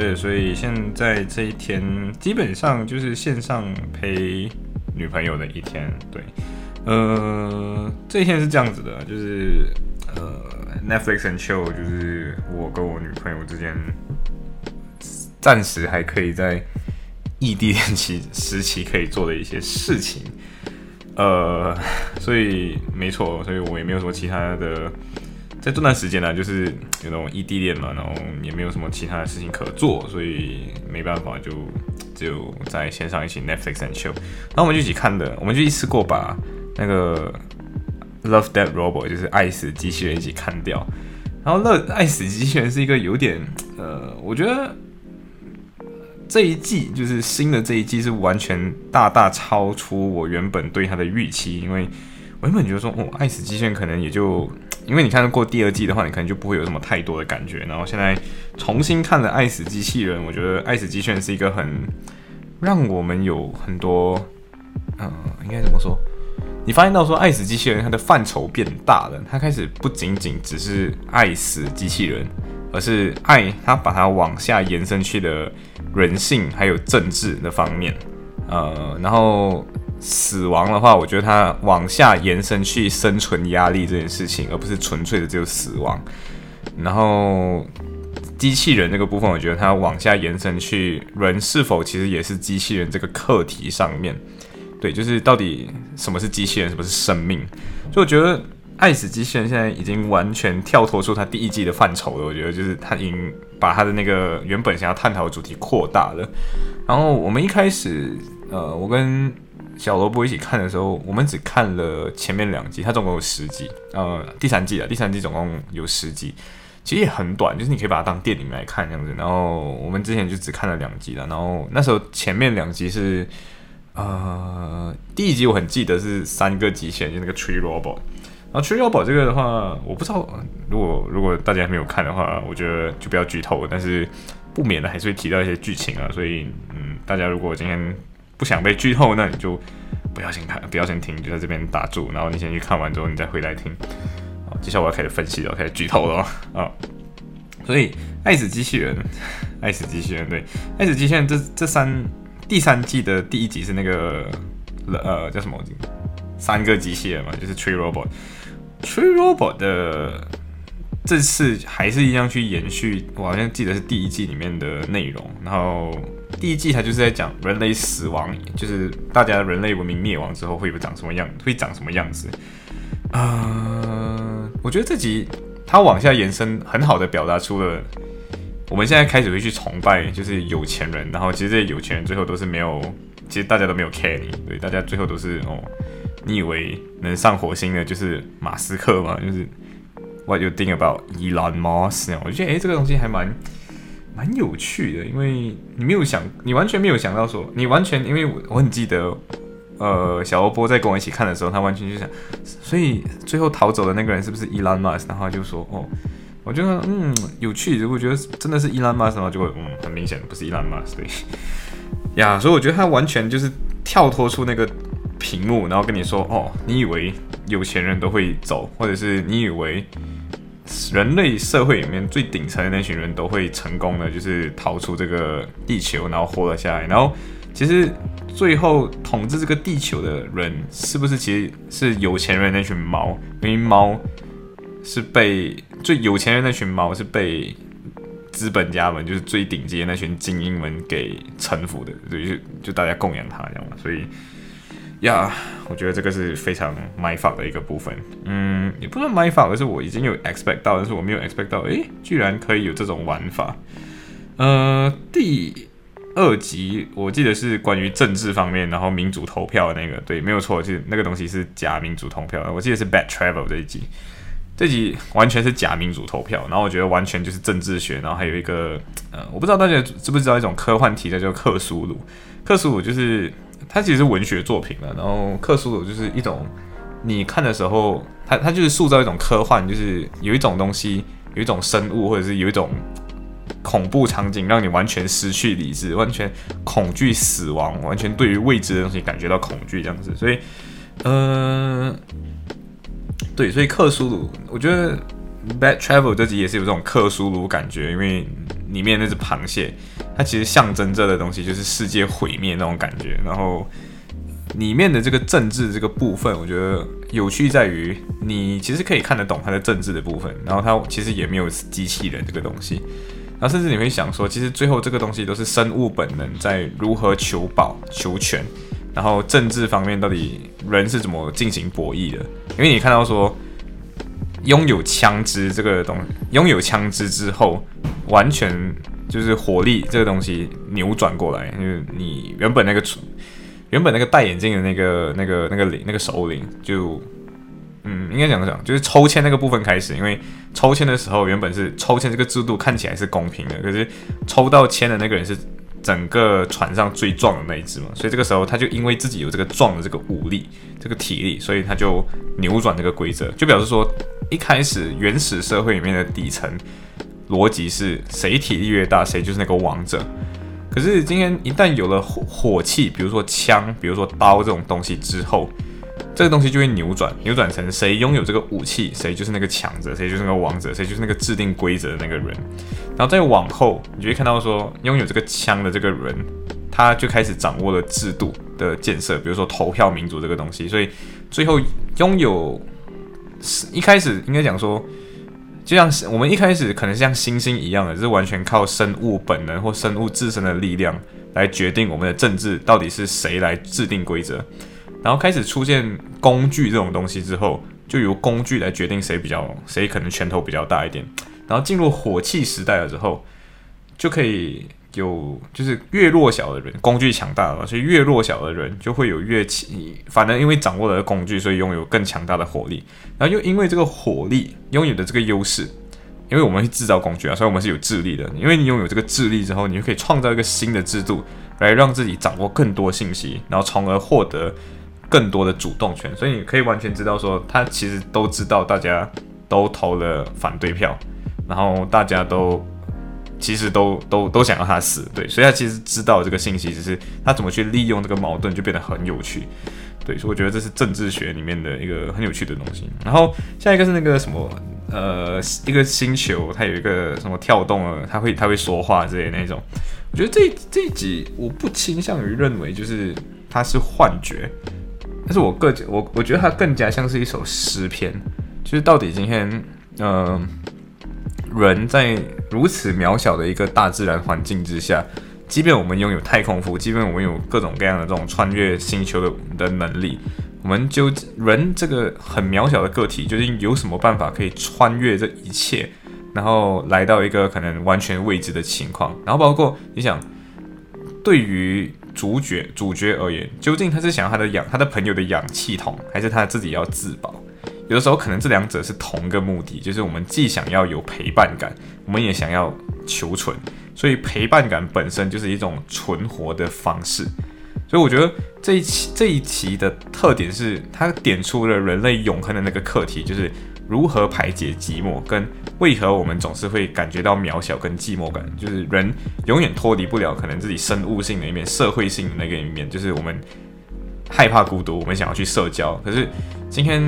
对，所以现在这一天基本上就是线上陪女朋友的一天。对，呃，这一天是这样子的，就是呃，Netflix and chill，就是我跟我女朋友之间暂时还可以在异地恋期时期可以做的一些事情。呃，所以没错，所以我也没有什么其他的。在这段时间呢，就是有那种异地恋嘛，然后也没有什么其他的事情可做，所以没办法，就只有在线上一起 Netflix and chill。然后我们就一起看的，我们就一次过把那个 Love Dead Robot 就是爱死机器人一起看掉。然后乐爱死机器人是一个有点呃，我觉得这一季就是新的这一季是完全大大超出我原本对它的预期，因为我原本觉得说哦，爱死机器人可能也就。因为你看过第二季的话，你可能就不会有什么太多的感觉。然后现在重新看了《爱死机器人》，我觉得《爱死机器人》是一个很让我们有很多，嗯，应该怎么说？你发现到说，《爱死机器人》它的范畴变大了，它开始不仅仅只是爱死机器人，而是爱它把它往下延伸去的人性还有政治的方面，呃，然后。死亡的话，我觉得它往下延伸去生存压力这件事情，而不是纯粹的只有死亡。然后机器人这个部分，我觉得它往下延伸去人是否其实也是机器人这个课题上面，对，就是到底什么是机器人，什么是生命。所以我觉得《爱死机器人》现在已经完全跳脱出它第一季的范畴了。我觉得就是它已经把它的那个原本想要探讨的主题扩大了。然后我们一开始，呃，我跟小萝卜一起看的时候，我们只看了前面两集，它总共有十集，呃，第三季啊，第三季总共有十集，其实也很短，就是你可以把它当电影来看这样子。然后我们之前就只看了两集了，然后那时候前面两集是，呃，第一集我很记得是三个极限，就那个 Tree Robot，然后 Tree Robot 这个的话，我不知道，如果如果大家还没有看的话，我觉得就不要剧透，但是不免的还是会提到一些剧情啊，所以嗯，大家如果今天。不想被剧透，那你就不要先看，不要先听，就在这边打住，然后你先去看完之后，你再回来听。好，接下来我要开始分析了，开始剧透了啊！所以《爱死机器人》，《爱死机器人》对，《爱死机器人》这这三第三季的第一集是那个呃叫什么？三个机器人嘛，就是 Tree Robot，Tree Robot 的。这次还是一样去延续，我好像记得是第一季里面的内容。然后第一季它就是在讲人类死亡，就是大家人类文明灭亡之后会长什么样，会长什么样子。呃，我觉得这集它往下延伸，很好的表达出了我们现在开始会去崇拜，就是有钱人。然后其实这些有钱人最后都是没有，其实大家都没有 care 你，对，大家最后都是哦，你以为能上火星的就是马斯克吗？就是。What you think about Elon Musk？我觉得诶，这个东西还蛮蛮有趣的，因为你没有想，你完全没有想到说，你完全因为我我很记得，呃，小欧波在跟我一起看的时候，他完全就想，所以最后逃走的那个人是不是 Elon Musk？然后就说，哦，我觉得嗯有趣，如果觉得真的是伊兰马斯的话，就会嗯很明显不是伊兰马斯对呀，所以我觉得他完全就是跳脱出那个屏幕，然后跟你说，哦，你以为？有钱人都会走，或者是你以为人类社会里面最顶层的那群人都会成功的，就是逃出这个地球，然后活了下来。然后其实最后统治这个地球的人，是不是其实是有钱人那群猫？因为猫是被最有钱人那群猫是被资本家们，就是最顶级的那群精英们给臣服的，就就大家供养他这样嘛，所以。呀，我觉得这个是非常买法的一个部分。嗯，也不算买法，而是我已经有 expect 到，但是我没有 expect 到，诶，居然可以有这种玩法。呃，第二集我记得是关于政治方面，然后民主投票那个，对，没有错，就是那个东西是假民主投票。我记得是 Bad Travel 这一集，这集完全是假民主投票，然后我觉得完全就是政治学，然后还有一个呃，我不知道大家知不知道一种科幻题材叫克苏鲁。克苏鲁就是它其实是文学作品了，然后克苏鲁就是一种你看的时候，它它就是塑造一种科幻，就是有一种东西，有一种生物，或者是有一种恐怖场景，让你完全失去理智，完全恐惧死亡，完全对于未知的东西感觉到恐惧这样子。所以，嗯。对，所以克苏鲁，我觉得《Bad Travel》这集也是有这种克苏鲁感觉，因为里面那只螃蟹，它其实象征着的东西就是世界毁灭那种感觉。然后里面的这个政治这个部分，我觉得有趣在于，你其实可以看得懂它的政治的部分，然后它其实也没有机器人这个东西，然后甚至你会想说，其实最后这个东西都是生物本能在如何求保求全。然后政治方面到底人是怎么进行博弈的？因为你看到说，拥有枪支这个东，拥有枪支之后，完全就是火力这个东西扭转过来，因为你原本那个原本那个戴眼镜的那个那个那个领那个首领就，嗯，应该讲讲就是抽签那个部分开始，因为抽签的时候原本是抽签这个制度看起来是公平的，可是抽到签的那个人是。整个船上最壮的那一只嘛，所以这个时候他就因为自己有这个壮的这个武力、这个体力，所以他就扭转这个规则，就表示说一开始原始社会里面的底层逻辑是谁体力越大，谁就是那个王者。可是今天一旦有了火火器，比如说枪、比如说刀这种东西之后，这个东西就会扭转，扭转成谁拥有这个武器，谁就是那个强者，谁就是那个王者，谁就是那个制定规则的那个人。然后再往后，你就会看到说，拥有这个枪的这个人，他就开始掌握了制度的建设，比如说投票民主这个东西。所以最后拥有是，一开始应该讲说，就像我们一开始可能像猩猩一样的，是完全靠生物本能或生物自身的力量来决定我们的政治到底是谁来制定规则。然后开始出现工具这种东西之后，就由工具来决定谁比较谁可能拳头比较大一点。然后进入火器时代了之后，就可以有就是越弱小的人工具强大了，所以越弱小的人就会有越强。反正因为掌握了工具，所以拥有更强大的火力。然后又因为这个火力拥有的这个优势，因为我们会制造工具啊，所以我们是有智力的。因为你拥有这个智力之后，你就可以创造一个新的制度，来让自己掌握更多信息，然后从而获得。更多的主动权，所以你可以完全知道说，他其实都知道大家都投了反对票，然后大家都其实都都都想要他死，对，所以他其实知道这个信息，只是他怎么去利用这个矛盾就变得很有趣，对，所以我觉得这是政治学里面的一个很有趣的东西。然后下一个是那个什么，呃，一个星球，它有一个什么跳动了，它会它会说话之类那种。我觉得这这一集我不倾向于认为就是它是幻觉。但是我个我我觉得它更加像是一首诗篇，就是到底今天，嗯，人在如此渺小的一个大自然环境之下，即便我们拥有太空服，即便我们有各种各样的这种穿越星球的的能力，我们就人这个很渺小的个体，究竟有什么办法可以穿越这一切，然后来到一个可能完全未知的情况？然后包括你想，对于。主角主角而言，究竟他是想要他的氧，他的朋友的氧气筒，还是他自己要自保？有的时候可能这两者是同一个目的，就是我们既想要有陪伴感，我们也想要求存。所以陪伴感本身就是一种存活的方式。所以我觉得这一期这一期的特点是，它点出了人类永恒的那个课题，就是。如何排解寂寞，跟为何我们总是会感觉到渺小跟寂寞感，就是人永远脱离不了可能自己生物性的一面、社会性的那个一面，就是我们害怕孤独，我们想要去社交。可是今天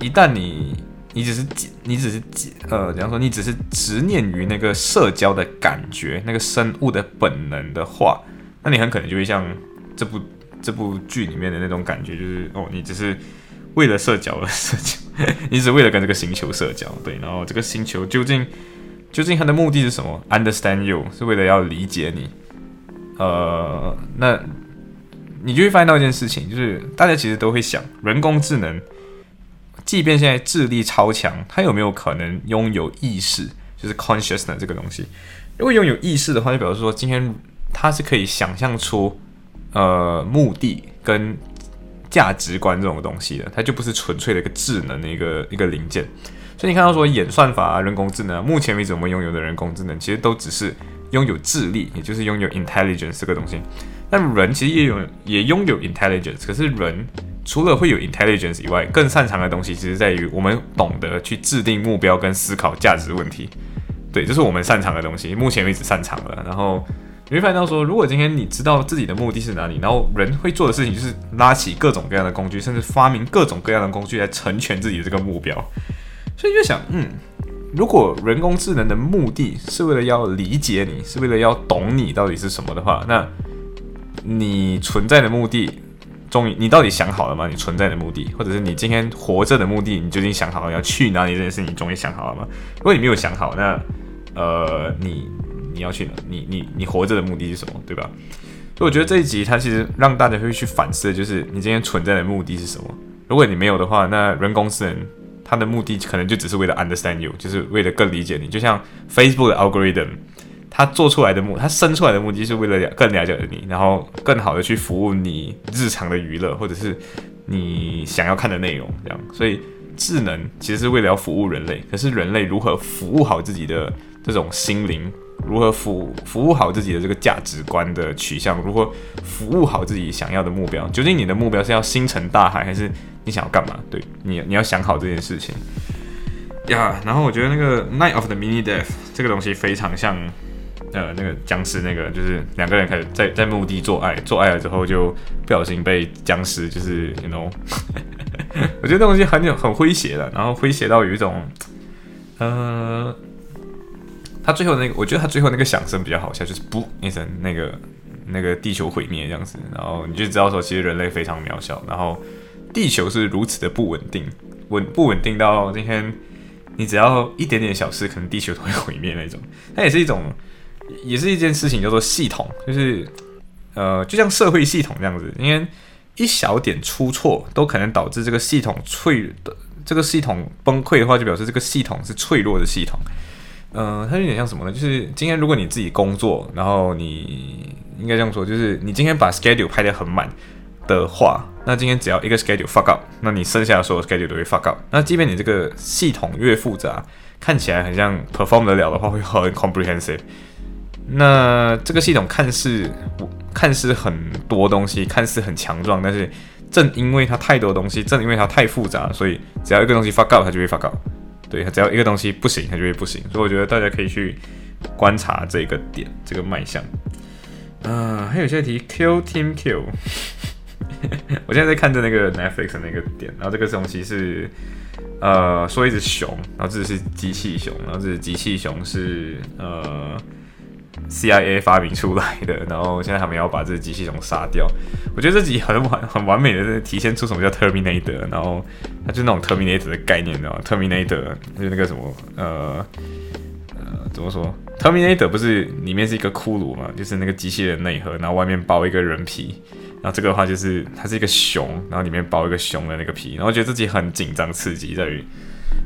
一旦你你只是你只是呃，比方说你只是执念于那个社交的感觉，那个生物的本能的话，那你很可能就会像这部这部剧里面的那种感觉，就是哦，你只是。为了社交而社交，你只为了跟这个星球社交，对。然后这个星球究竟究竟它的目的是什么？Understand you 是为了要理解你。呃，那你就会发现到一件事情，就是大家其实都会想，人工智能，即便现在智力超强，它有没有可能拥有意识？就是 consciousness 这个东西。如果拥有意识的话，就表示说，今天它是可以想象出呃目的跟。价值观这种东西的，它就不是纯粹的一个智能的一个一个零件。所以你看到说演算法啊、人工智能，目前为止我们拥有的人工智能，其实都只是拥有智力，也就是拥有 intelligence 这个东西。但人其实也有也拥有 intelligence，可是人除了会有 intelligence 以外，更擅长的东西，其实在于我们懂得去制定目标跟思考价值问题。对，这是我们擅长的东西，目前为止擅长了。然后你会发现到说，如果今天你知道自己的目的是哪里，然后人会做的事情就是拉起各种各样的工具，甚至发明各种各样的工具来成全自己的这个目标。所以就想，嗯，如果人工智能的目的是为了要理解你，是为了要懂你到底是什么的话，那你存在的目的，终于你到底想好了吗？你存在的目的，或者是你今天活着的目的，你究竟想好了要去哪里这件事，你终于想好了吗？如果你没有想好，那呃，你你要去哪？你你你活着的目的是什么？对吧？所以我觉得这一集它其实让大家会去反思，就是你今天存在的目的是什么？如果你没有的话，那人工智能它的目的可能就只是为了 understand you，就是为了更理解你。就像 Facebook 的 algorithm，它做出来的目，它生出来的目的是为了更了解你，然后更好的去服务你日常的娱乐或者是你想要看的内容，这样。所以智能其实是为了要服务人类，可是人类如何服务好自己的？这种心灵如何服服务好自己的这个价值观的取向，如何服务好自己想要的目标？究竟你的目标是要星辰大海，还是你想要干嘛？对你，你要想好这件事情呀。然后我觉得那个 Night of the Mini Death 这个东西非常像呃那个僵尸那个，就是两个人开始在在墓地做爱，做爱了之后就不小心被僵尸就是 you know，我觉得这东西很有很诙谐的，然后诙谐到有一种呃。他最后那个，我觉得他最后那个响声比较好笑，就是不一声，那个那个地球毁灭这样子，然后你就知道说，其实人类非常渺小，然后地球是如此的不稳定，稳不稳定到今天，你只要一点点小事，可能地球都会毁灭那种。它也是一种，也是一件事情，叫做系统，就是呃，就像社会系统这样子，因为一小点出错，都可能导致这个系统脆的，这个系统崩溃的话，就表示这个系统是脆弱的系统。嗯，它有点像什么呢？就是今天如果你自己工作，然后你应该这样说，就是你今天把 schedule 拍得很满的话，那今天只要一个 schedule fuck up，那你剩下的所有 schedule 都会 fuck up。那即便你这个系统越复杂，看起来很像 perform 得了的话，会很 comprehensive。那这个系统看似看似很多东西，看似很强壮，但是正因为它太多东西，正因为它太复杂，所以只要一个东西 fuck up，它就会 fuck up。对，只要一个东西不行，它就会不行。所以我觉得大家可以去观察这个点，这个卖相。啊，还有些题，Q Team Q。我现在在看着那个 Netflix 的那个点，然后这个东西是呃说一只熊，然后这是机器熊，然后这是机器熊是呃。CIA 发明出来的，然后现在他们要把这个机器熊杀掉。我觉得这集很完很完美的体现出什么叫 Terminator，然后它就那种 Terminator 的概念，你知道吗？Terminator 就是那个什么呃呃怎么说？Terminator 不是里面是一个骷髅嘛，就是那个机器人内核，然后外面包一个人皮，然后这个的话就是它是一个熊，然后里面包一个熊的那个皮，然后觉得自己很紧张刺激在于，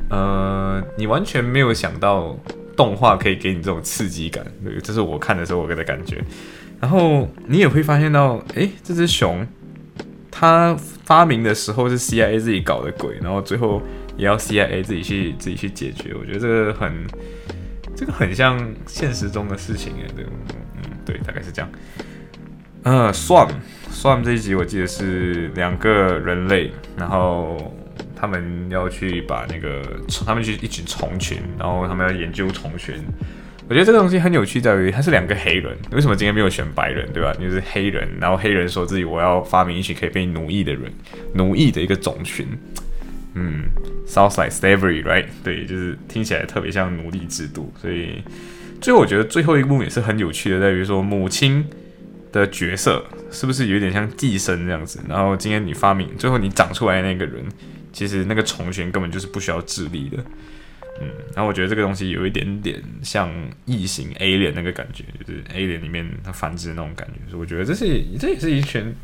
呃，你完全没有想到。动画可以给你这种刺激感，对，这是我看的时候我给的感觉。然后你也会发现到，诶，这只熊它发明的时候是 CIA 自己搞的鬼，然后最后也要 CIA 自己去自己去解决。我觉得这个很，这个很像现实中的事情诶，对，嗯，对，大概是这样。呃算算这一集我记得是两个人类，然后。他们要去把那个，他们去一群虫群，然后他们要研究虫群。我觉得这个东西很有趣，在于它是两个黑人。为什么今天没有选白人，对吧？就是黑人，然后黑人说自己我要发明一群可以被奴役的人，奴役的一个种群。嗯，Sounds like slavery，right？对，就是听起来特别像奴隶制度。所以最后我觉得最后一幕也是很有趣的，在于说母亲的角色是不是有点像寄生这样子？然后今天你发明，最后你长出来的那个人。其实那个虫群根本就是不需要智力的，嗯，然后我觉得这个东西有一点点像异形 A 脸那个感觉，就是 A 脸里面它繁殖那种感觉，所以我觉得这是这也是一群，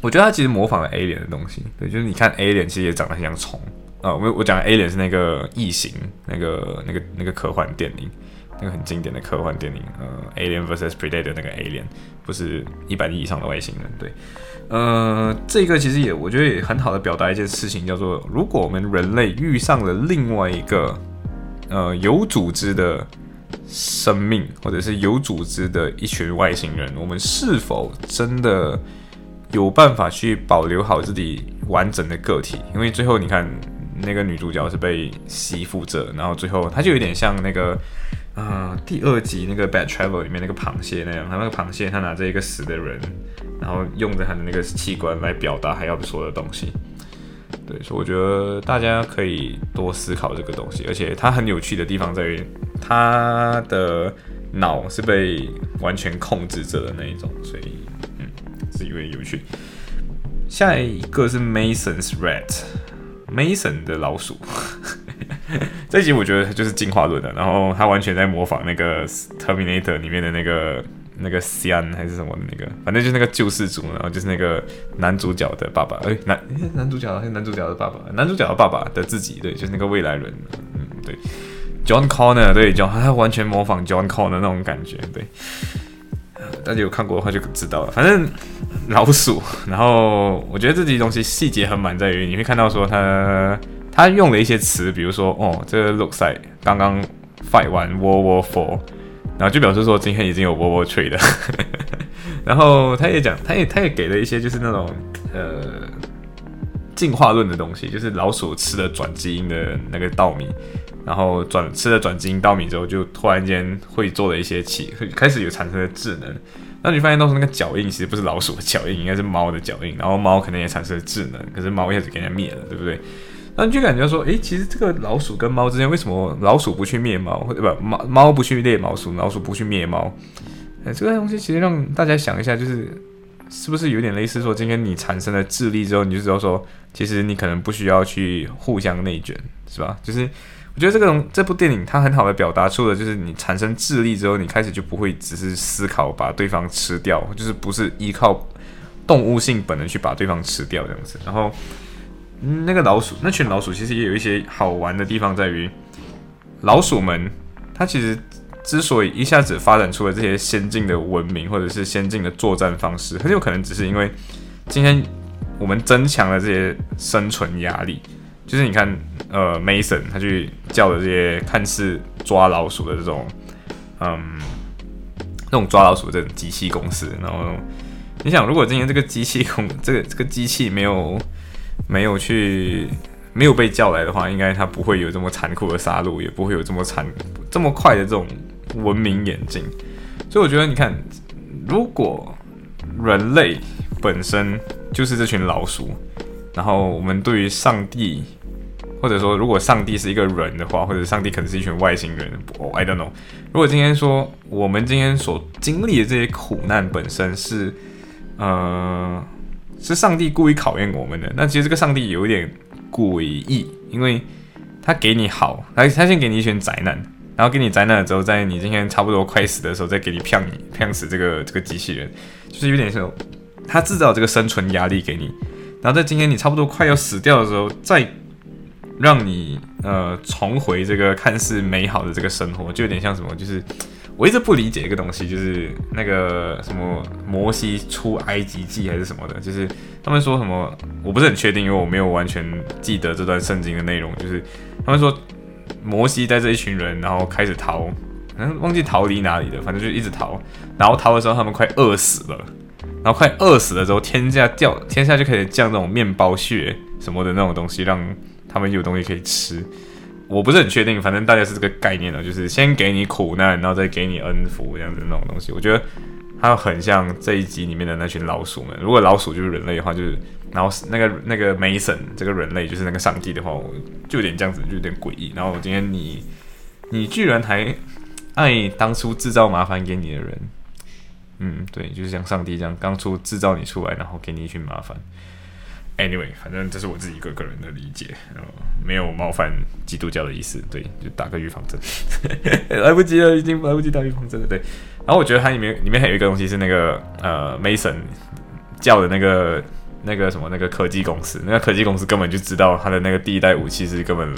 我觉得它其实模仿了 A 脸的东西，对，就是你看 A 脸其实也长得很像虫。啊，我我讲 A 脸是那个异形那个那个那个科幻电影，那个很经典的科幻电影，呃，Alien vs Predator 那个 Alien，不是一百亿以上的外星人，对，呃，这个其实也我觉得也很好的表达一件事情，叫做如果我们人类遇上了另外一个呃有组织的生命，或者是有组织的一群外星人，我们是否真的有办法去保留好自己完整的个体？因为最后你看。那个女主角是被吸附着，然后最后她就有点像那个，呃，第二集那个《Bad Travel》里面那个螃蟹那样，他那个螃蟹他拿着一个死的人，然后用着他的那个器官来表达还要说的东西。对，所以我觉得大家可以多思考这个东西，而且它很有趣的地方在于，他的脑是被完全控制着的那一种，所以嗯，是因为有趣。下一个是 Mason's Rat。Mason 的老鼠，这集我觉得就是进化论的，然后他完全在模仿那个 Terminator 里面的那个那个 Sian 还是什么的那个，反正就是那个救世主，然后就是那个男主角的爸爸，哎，男男主角还是男主角的爸爸，男主角的爸爸的自己，对，就是那个未来人，嗯，对，John Connor，对，John，他完全模仿 John Connor 那种感觉，对。大家有看过的话就知道了。反正老鼠，然后我觉得这集东西细节很满，在于你会看到说他他用了一些词，比如说哦，这个 looks like 刚刚 fight 完 War War Four，然后就表示说今天已经有 war war Three 了。然后他也讲，他也他也给了一些就是那种呃进化论的东西，就是老鼠吃了转基因的那个稻米。然后转吃了转基因稻米之后，就突然间会做了一些起，开始有产生了智能。那你发现到时那个脚印其实不是老鼠的脚印，应该是猫的脚印。然后猫可能也产生了智能，可是猫一下子给人家灭了，对不对？那你就感觉说，诶，其实这个老鼠跟猫之间，为什么老鼠不去灭猫，或者不猫猫不去猎老鼠，老鼠不去灭猫？哎，这个东西其实让大家想一下，就是是不是有点类似说，今天你产生了智力之后，你就知道说，其实你可能不需要去互相内卷，是吧？就是。我觉得这个这部电影它很好的表达出了，就是你产生智力之后，你开始就不会只是思考把对方吃掉，就是不是依靠动物性本能去把对方吃掉这样子。然后那个老鼠，那群老鼠其实也有一些好玩的地方，在于老鼠们它其实之所以一下子发展出了这些先进的文明或者是先进的作战方式，很有可能只是因为今天我们增强了这些生存压力。就是你看，呃，Mason 他去叫的这些看似抓老鼠的这种，嗯，那种抓老鼠的这种机器公司，然后你想，如果今天这个机器公，这个这个机器没有没有去没有被叫来的话，应该它不会有这么残酷的杀戮，也不会有这么残这么快的这种文明演进。所以我觉得，你看，如果人类本身就是这群老鼠，然后我们对于上帝。或者说，如果上帝是一个人的话，或者上帝可能是一群外星人，I don't know。如果今天说我们今天所经历的这些苦难本身是，呃，是上帝故意考验我们的，那其实这个上帝有一点诡异，因为他给你好，他他先给你一群灾难，然后给你灾难了之后，在你今天差不多快死的时候，再给你骗你骗死这个这个机器人，就是有点像他制造这个生存压力给你，然后在今天你差不多快要死掉的时候，再。让你呃重回这个看似美好的这个生活，就有点像什么？就是我一直不理解一个东西，就是那个什么摩西出埃及记还是什么的，就是他们说什么，我不是很确定，因为我没有完全记得这段圣经的内容。就是他们说摩西带着一群人，然后开始逃，嗯，忘记逃离哪里了，反正就一直逃。然后逃的时候，他们快饿死了，然后快饿死了之后，天下掉天下就可以降这种面包屑什么的那种东西，让。他们有东西可以吃，我不是很确定，反正大家是这个概念的，就是先给你苦难，然后再给你恩福这样子那种东西。我觉得它很像这一集里面的那群老鼠们。如果老鼠就是人类的话，就是然后那个那个 Mason 这个人类就是那个上帝的话，我就有点这样子，就有点诡异。然后今天你你居然还爱当初制造麻烦给你的人，嗯，对，就是像上帝这样刚出制造你出来，然后给你一群麻烦。Anyway，反正这是我自己一个个人的理解，没有冒犯基督教的意思，对，就打个预防针，来不及了，已经来不及打预防针了，对。然后我觉得它里面里面还有一个东西是那个呃，Mason 叫的那个那个什么那个科技公司，那个科技公司根本就知道他的那个第一代武器是根本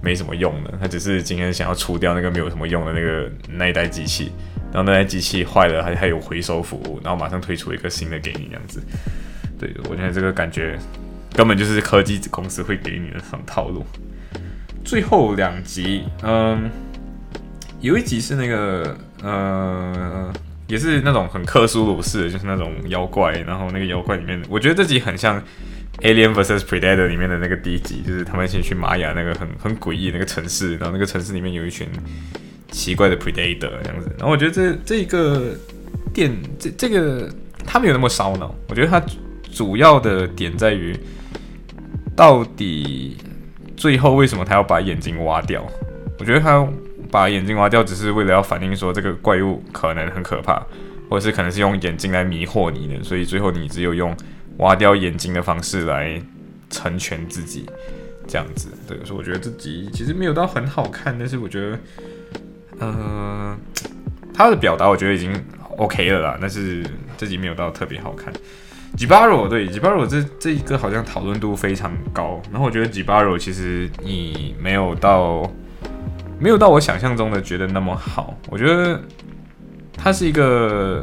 没什么用的，他只是今天想要除掉那个没有什么用的那个那一代机器，然后那台机器坏了还还有回收服务，然后马上推出一个新的给你这样子。对我觉得这个感觉根本就是科技公司会给你的这种套路。最后两集，嗯，有一集是那个呃。也是那种很克苏鲁式的，就是那种妖怪，然后那个妖怪里面，我觉得这集很像《Alien vs Predator》里面的那个第一集，就是他们先去玛雅那个很很诡异那个城市，然后那个城市里面有一群奇怪的 Predator 这样子。然后我觉得这这个电这这个他没有那么烧脑，我觉得他主要的点在于，到底最后为什么他要把眼睛挖掉？我觉得他。把眼睛挖掉，只是为了要反映说这个怪物可能很可怕，或者是可能是用眼睛来迷惑你的，所以最后你只有用挖掉眼睛的方式来成全自己，这样子。对，所以我觉得这集其实没有到很好看，但是我觉得，呃，他的表达我觉得已经 OK 了啦，但是这集没有到特别好看。吉巴罗对吉巴罗这这一个好像讨论度非常高，然后我觉得吉巴罗其实你没有到。没有到我想象中的觉得那么好，我觉得它是一个，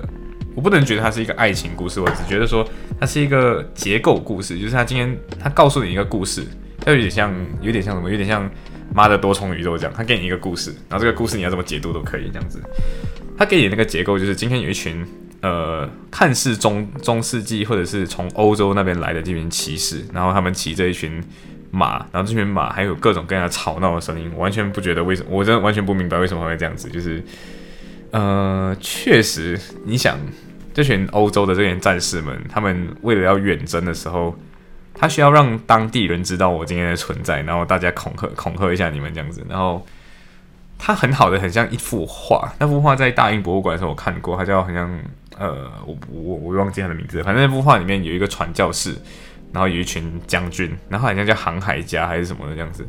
我不能觉得它是一个爱情故事，我只觉得说它是一个结构故事，就是他今天他告诉你一个故事，它有点像，有点像什么，有点像妈的多重宇宙这样，他给你一个故事，然后这个故事你要怎么解读都可以这样子，他给你那个结构就是今天有一群呃看似中中世纪或者是从欧洲那边来的这群骑士，然后他们骑着一群。马，然后这群马还有各种各样的吵闹的声音，完全不觉得为什么，我真的完全不明白为什么会这样子。就是，呃，确实，你想，这群欧洲的这群战士们，他们为了要远征的时候，他需要让当地人知道我今天的存在，然后大家恐吓恐吓一下你们这样子。然后，他很好的，很像一幅画。那幅画在大英博物馆的时候我看过，它叫好像呃，我我我忘记它的名字，反正那幅画里面有一个传教士。然后有一群将军，然后好像叫航海家还是什么的这样子，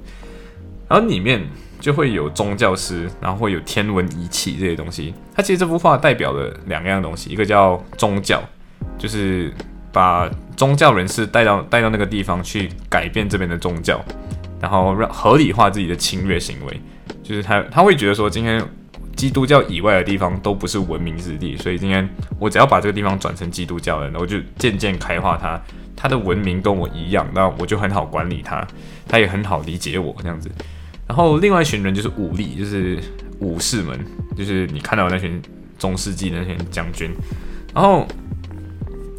然后里面就会有宗教师，然后会有天文仪器这些东西。它其实这幅画代表了两样东西，一个叫宗教，就是把宗教人士带到带到那个地方去改变这边的宗教，然后让合理化自己的侵略行为。就是他他会觉得说，今天基督教以外的地方都不是文明之地，所以今天我只要把这个地方转成基督教人，我就渐渐开化它。他的文明跟我一样，那我就很好管理他，他也很好理解我这样子。然后另外一群人就是武力，就是武士们，就是你看到那群中世纪那群将军。然后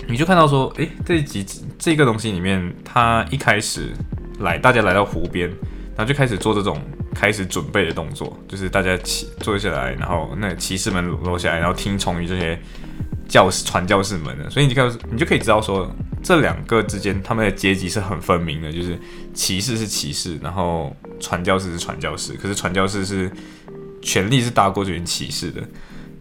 你就看到说，诶，这几这个东西里面，他一开始来，大家来到湖边，然后就开始做这种开始准备的动作，就是大家起坐下来，然后那骑士们落下来，然后听从于这些教士传教士们的。所以你看，你就可以知道说。这两个之间，他们的阶级是很分明的，就是骑士是骑士，然后传教士是传教士。可是传教士是权力是大过这群骑士的。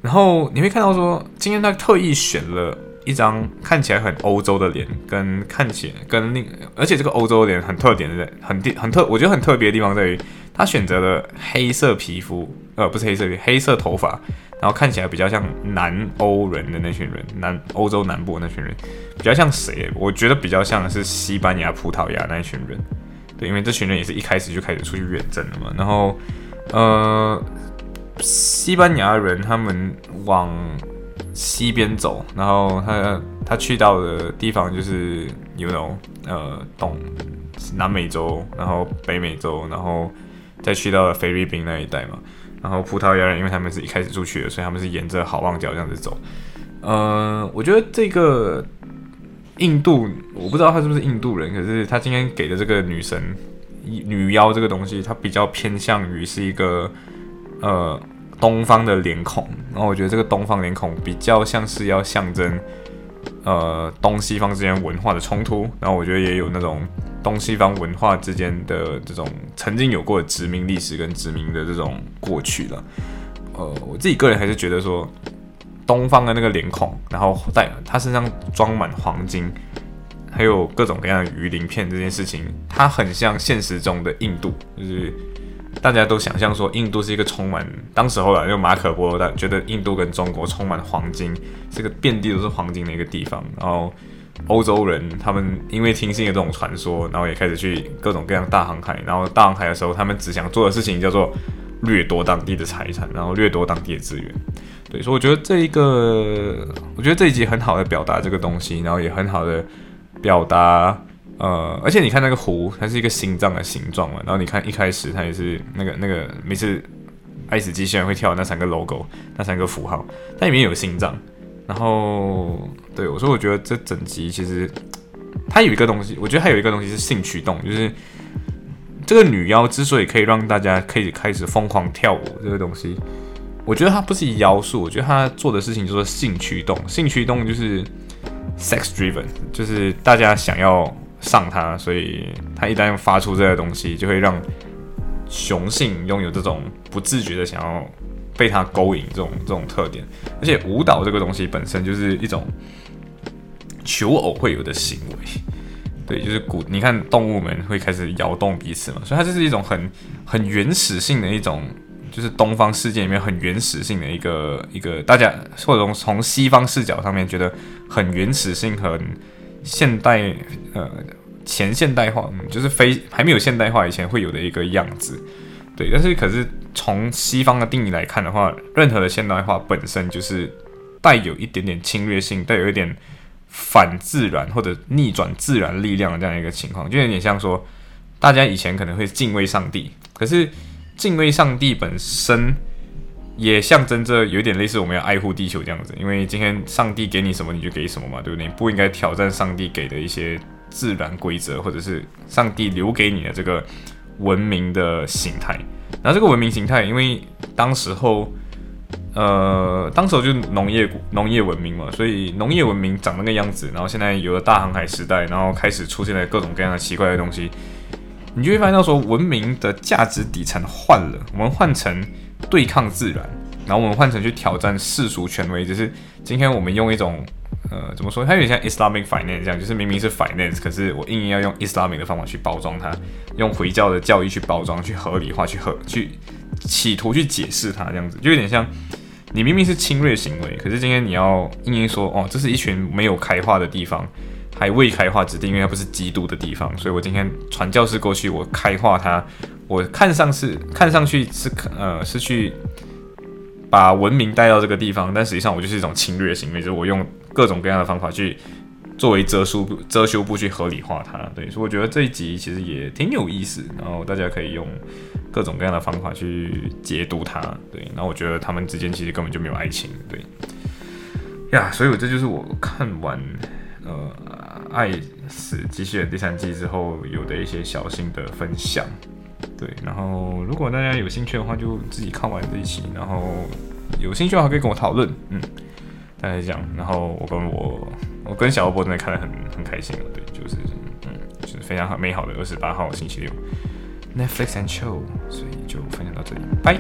然后你会看到说，今天他特意选了一张看起来很欧洲的脸，跟看起来跟另，而且这个欧洲脸很特点的，很地很特，我觉得很特别的地方在于，他选择了黑色皮肤，呃，不是黑色皮，黑色头发。然后看起来比较像南欧人的那群人，南欧洲南部那群人，比较像谁？我觉得比较像是西班牙、葡萄牙那一群人。对，因为这群人也是一开始就开始出去远征了嘛。然后，呃，西班牙人他们往西边走，然后他他去到的地方就是有那种呃东南美洲，然后北美洲，然后再去到了菲律宾那一带嘛。然后葡萄牙人，因为他们是一开始出去的，所以他们是沿着好望角这样子走。呃，我觉得这个印度，我不知道他是不是印度人，可是他今天给的这个女神女妖这个东西，它比较偏向于是一个呃东方的脸孔。然后我觉得这个东方脸孔比较像是要象征呃东西方之间文化的冲突。然后我觉得也有那种。东西方文化之间的这种曾经有过的殖民历史跟殖民的这种过去了，呃，我自己个人还是觉得说，东方的那个脸孔，然后带他身上装满黄金，还有各种各样的鱼鳞片这件事情，它很像现实中的印度，就是大家都想象说印度是一个充满当时候啊就马可波罗，觉得印度跟中国充满黄金，这个遍地都是黄金的一个地方，然后。欧洲人他们因为听信了这种传说，然后也开始去各种各样大航海，然后大航海的时候，他们只想做的事情叫做掠夺当地的财产，然后掠夺当地的资源。对，所以我觉得这一个，我觉得这一集很好的表达这个东西，然后也很好的表达，呃，而且你看那个湖，它是一个心脏的形状嘛，然后你看一开始它也是那个那个每次爱死机器人会跳那三个 logo，那三个符号，它里面有心脏。然后，对我说，我觉得这整集其实它有一个东西，我觉得还有一个东西是性驱动，就是这个女妖之所以可以让大家可以开始疯狂跳舞，这个东西，我觉得它不是妖术，我觉得它做的事情就是性驱动。性驱动就是 sex driven，就是大家想要上它，所以它一旦发出这个东西，就会让雄性拥有这种不自觉的想要。被它勾引这种这种特点，而且舞蹈这个东西本身就是一种求偶会有的行为，对，就是古你看动物们会开始摇动彼此嘛，所以它这是一种很很原始性的一种，就是东方世界里面很原始性的一个一个大家或者从从西方视角上面觉得很原始性很现代呃前现代化，嗯，就是非还没有现代化以前会有的一个样子。对，但是可是从西方的定义来看的话，任何的现代化本身就是带有一点点侵略性，带有一点反自然或者逆转自然力量的这样一个情况，就有点像说，大家以前可能会敬畏上帝，可是敬畏上帝本身也象征着有点类似我们要爱护地球这样子，因为今天上帝给你什么你就给什么嘛，对不对？不应该挑战上帝给的一些自然规则，或者是上帝留给你的这个。文明的形态，然后这个文明形态，因为当时候，呃，当时候就农业农业文明嘛，所以农业文明长那个样子，然后现在有了大航海时代，然后开始出现了各种各样的奇怪的东西，你就会发现到说，文明的价值底层换了，我们换成对抗自然，然后我们换成去挑战世俗权威，就是今天我们用一种。呃，怎么说？它有点像 Islamic finance 这样，就是明明是 finance，可是我硬硬要用 Islamic 的方法去包装它，用回教的教义去包装、去合理化、去合、去企图去解释它，这样子就有点像你明明是侵略行为，可是今天你要硬硬说哦，这是一群没有开化的地方，还未开化之地，因为它不是基督的地方，所以我今天传教士过去，我开化它，我看上是看上去是呃是去把文明带到这个地方，但实际上我就是一种侵略行为，就是我用。各种各样的方法去作为遮羞布、遮羞布去合理化它，对，所以我觉得这一集其实也挺有意思，然后大家可以用各种各样的方法去解读它，对，然后我觉得他们之间其实根本就没有爱情，对，呀，所以我这就是我看完呃《爱死机器人》第三季之后有的一些小心的分享，对，然后如果大家有兴趣的话，就自己看完这一期，然后有兴趣的话可以跟我讨论，嗯。大概这样，然后我跟我我跟小欧波真的看得很很开心，对，就是嗯，就是非常美好的二十八号星期六，Netflix and chill，所以就分享到这里，拜。